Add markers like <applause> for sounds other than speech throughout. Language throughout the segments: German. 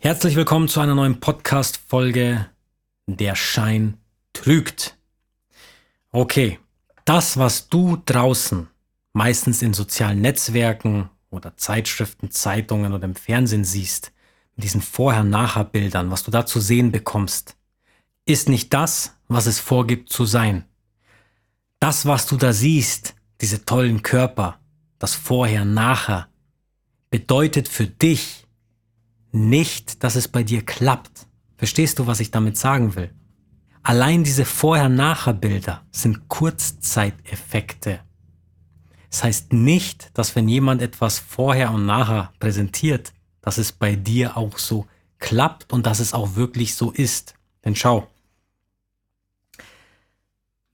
Herzlich willkommen zu einer neuen Podcast-Folge Der Schein trügt. Okay, das, was du draußen, meistens in sozialen Netzwerken oder Zeitschriften, Zeitungen oder im Fernsehen siehst, mit diesen Vorher-Nachher-Bildern, was du da zu sehen bekommst, ist nicht das, was es vorgibt zu sein. Das, was du da siehst, diese tollen Körper, das Vorher-Nachher, bedeutet für dich nicht, dass es bei dir klappt. Verstehst du, was ich damit sagen will? Allein diese Vorher-Nachher-Bilder sind Kurzzeiteffekte. Das heißt nicht, dass wenn jemand etwas vorher und nachher präsentiert, dass es bei dir auch so klappt und dass es auch wirklich so ist. Denn schau,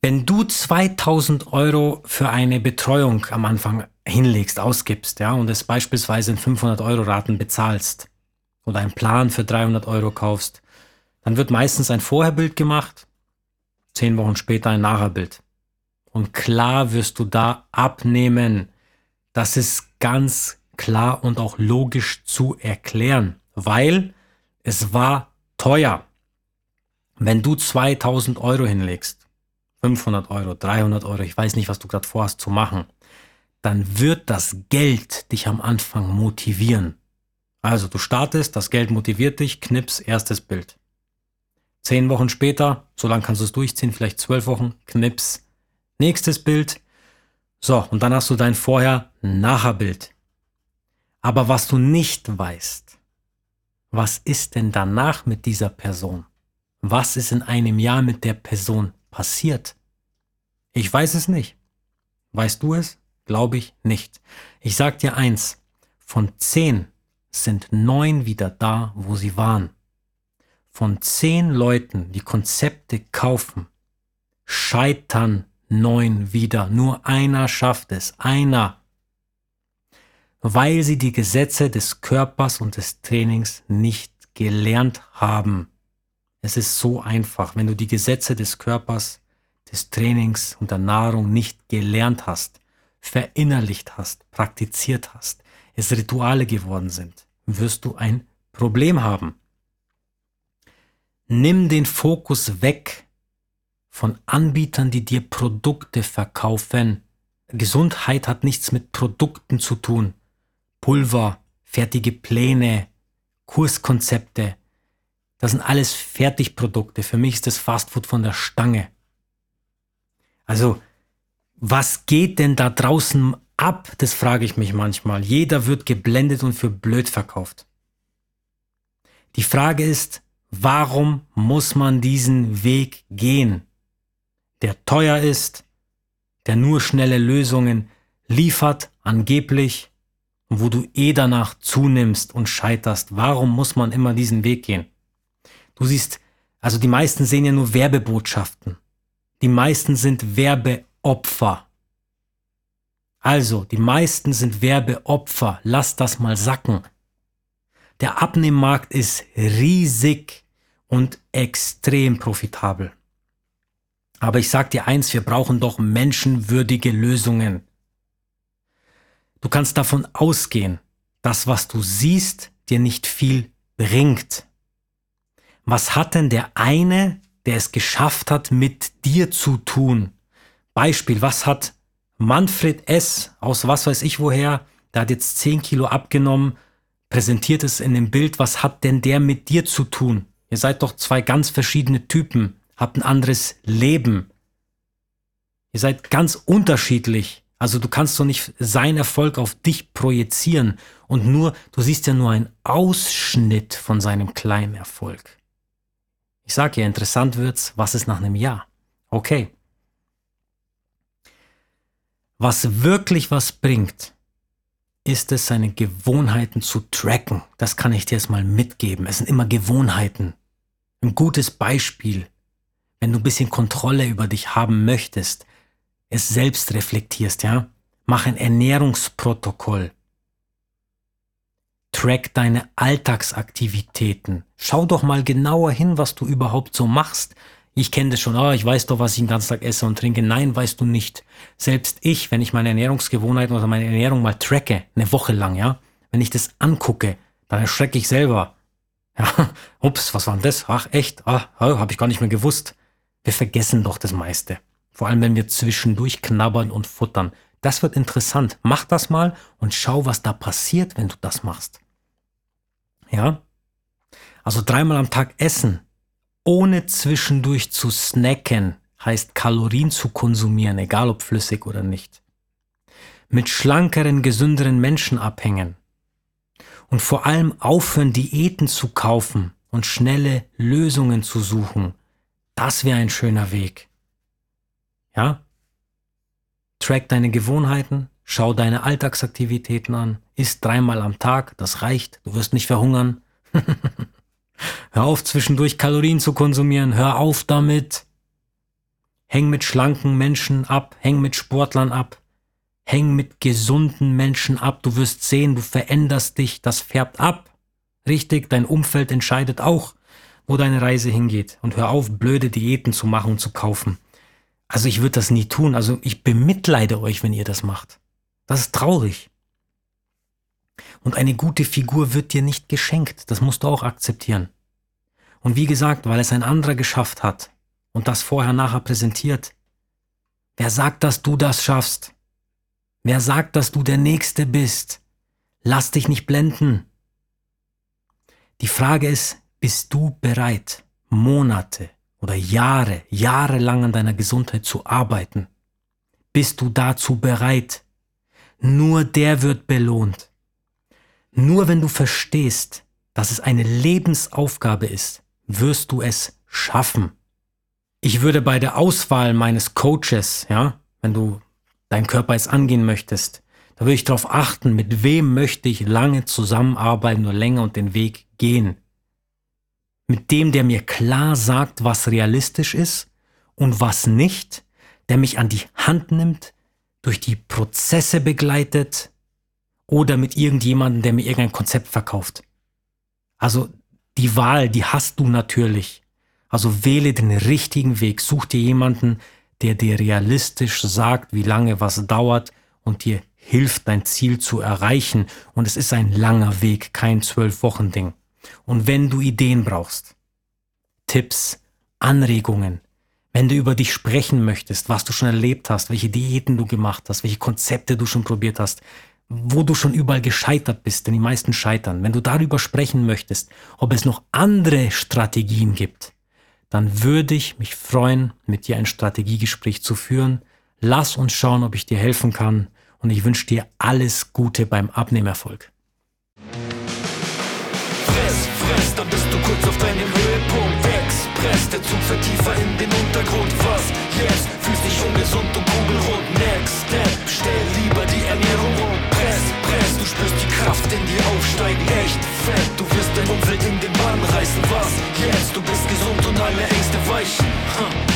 wenn du 2000 Euro für eine Betreuung am Anfang hinlegst, ausgibst, ja, und es beispielsweise in 500 Euro Raten bezahlst oder einen Plan für 300 Euro kaufst, dann wird meistens ein Vorherbild gemacht, zehn Wochen später ein Nachherbild. Und klar wirst du da abnehmen. Das ist ganz klar und auch logisch zu erklären, weil es war teuer. Wenn du 2000 Euro hinlegst, 500 Euro, 300 Euro, ich weiß nicht, was du gerade vorhast zu machen, dann wird das Geld dich am Anfang motivieren. Also du startest, das Geld motiviert dich, knips, erstes Bild. Zehn Wochen später, so lange kannst du es durchziehen, vielleicht zwölf Wochen, knips, nächstes Bild. So, und dann hast du dein Vorher-Nachher-Bild. Aber was du nicht weißt, was ist denn danach mit dieser Person? Was ist in einem Jahr mit der Person passiert? Ich weiß es nicht. Weißt du es? Glaube ich nicht. Ich sag dir eins. Von zehn sind neun wieder da, wo sie waren. Von zehn Leuten, die Konzepte kaufen, scheitern neun wieder. Nur einer schafft es. Einer. Weil sie die Gesetze des Körpers und des Trainings nicht gelernt haben. Es ist so einfach. Wenn du die Gesetze des Körpers, des Trainings und der Nahrung nicht gelernt hast, verinnerlicht hast, praktiziert hast, es Rituale geworden sind, wirst du ein Problem haben. Nimm den Fokus weg von Anbietern, die dir Produkte verkaufen. Gesundheit hat nichts mit Produkten zu tun. Pulver, fertige Pläne, Kurskonzepte, das sind alles Fertigprodukte. Für mich ist das Fastfood von der Stange. Also, was geht denn da draußen ab? Das frage ich mich manchmal. Jeder wird geblendet und für blöd verkauft. Die Frage ist, warum muss man diesen Weg gehen, der teuer ist, der nur schnelle Lösungen liefert, angeblich, wo du eh danach zunimmst und scheiterst? Warum muss man immer diesen Weg gehen? Du siehst, also die meisten sehen ja nur Werbebotschaften. Die meisten sind Werbeopfer. Also, die meisten sind Werbeopfer. Lass das mal sacken. Der Abnehmmarkt ist riesig und extrem profitabel. Aber ich sag dir eins, wir brauchen doch menschenwürdige Lösungen. Du kannst davon ausgehen, dass was du siehst, dir nicht viel bringt. Was hat denn der eine, der es geschafft hat, mit dir zu tun? Beispiel, was hat Manfred S. aus was weiß ich woher, der hat jetzt 10 Kilo abgenommen, präsentiert es in dem Bild, was hat denn der mit dir zu tun? Ihr seid doch zwei ganz verschiedene Typen, habt ein anderes Leben. Ihr seid ganz unterschiedlich. Also du kannst doch nicht seinen Erfolg auf dich projizieren und nur, du siehst ja nur einen Ausschnitt von seinem kleinen Erfolg. Ich sage ja, interessant wird's, was ist nach einem Jahr? Okay. Was wirklich was bringt, ist es, seine Gewohnheiten zu tracken. Das kann ich dir jetzt mal mitgeben. Es sind immer Gewohnheiten. Ein gutes Beispiel, wenn du ein bisschen Kontrolle über dich haben möchtest, es selbst reflektierst, ja? Mach ein Ernährungsprotokoll. Track deine Alltagsaktivitäten. Schau doch mal genauer hin, was du überhaupt so machst. Ich kenne das schon, oh, ich weiß doch, was ich den ganzen Tag esse und trinke. Nein, weißt du nicht. Selbst ich, wenn ich meine Ernährungsgewohnheiten oder meine Ernährung mal tracke, eine Woche lang, ja, wenn ich das angucke, dann erschrecke ich selber. <laughs> Ja, ups, was war denn das? Ach, echt? Ah, oh, habe ich gar nicht mehr gewusst. Wir vergessen doch das meiste. Vor allem, wenn wir zwischendurch knabbern und futtern. Das wird interessant. Mach das mal und schau, was da passiert, wenn du das machst. Ja? Also dreimal am Tag essen, ohne zwischendurch zu snacken, heißt Kalorien zu konsumieren, egal ob flüssig oder nicht. Mit schlankeren, gesünderen Menschen abhängen. Und vor allem aufhören, Diäten zu kaufen und schnelle Lösungen zu suchen. Das wäre ein schöner Weg. Ja? Track deine Gewohnheiten, Schau deine Alltagsaktivitäten an, isst dreimal am Tag, das reicht, du wirst nicht verhungern. <laughs> hör auf, zwischendurch Kalorien zu konsumieren, hör auf damit. Häng mit schlanken Menschen ab, häng mit Sportlern ab, häng mit gesunden Menschen ab, du wirst sehen, du veränderst dich, das färbt ab. Richtig, dein Umfeld entscheidet auch, wo deine Reise hingeht. Und hör auf, blöde Diäten zu machen und zu kaufen. Also ich würde das nie tun, also ich bemitleide euch, wenn ihr das macht. Das ist traurig. Und eine gute Figur wird dir nicht geschenkt. Das musst du auch akzeptieren. Und wie gesagt, weil es ein anderer geschafft hat und das vorher nachher präsentiert. Wer sagt, dass du das schaffst? Wer sagt, dass du der Nächste bist? Lass dich nicht blenden. Die Frage ist, bist du bereit, Monate oder Jahre, jahrelang an deiner Gesundheit zu arbeiten? Bist du dazu bereit, nur der wird belohnt. Nur wenn du verstehst, dass es eine Lebensaufgabe ist, wirst du es schaffen. Ich würde bei der Auswahl meines Coaches, ja, wenn du deinen Körper jetzt angehen möchtest, da würde ich darauf achten, mit wem möchte ich lange zusammenarbeiten, nur länger und den Weg gehen. Mit dem, der mir klar sagt, was realistisch ist und was nicht, der mich an die Hand nimmt, durch die Prozesse begleitet oder mit irgendjemandem, der mir irgendein Konzept verkauft. Also die Wahl, die hast du natürlich. Also wähle den richtigen Weg. Such dir jemanden, der dir realistisch sagt, wie lange was dauert und dir hilft, dein Ziel zu erreichen. Und es ist ein langer Weg, kein zwölf Wochen Ding. Und wenn du Ideen brauchst, Tipps, Anregungen, wenn du über dich sprechen möchtest, was du schon erlebt hast, welche Diäten du gemacht hast, welche Konzepte du schon probiert hast, wo du schon überall gescheitert bist, denn die meisten scheitern, wenn du darüber sprechen möchtest, ob es noch andere Strategien gibt, dann würde ich mich freuen, mit dir ein Strategiegespräch zu führen. Lass uns schauen, ob ich dir helfen kann und ich wünsche dir alles Gute beim Abnehmerfolg frisst, dann bist du kurz auf deinem Höhepunkt. Express, der Zug fährt tiefer in den Untergrund. Was? Yes, fühlst dich ungesund und kugelrund. Next Step, stell lieber die Ernährung um. Press, press, du spürst die Kraft in dir aufsteigen. Echt fett, du wirst dein Umfeld in den Bann reißen. Was? Yes, du bist gesund und alle Ängste weichen. Huh.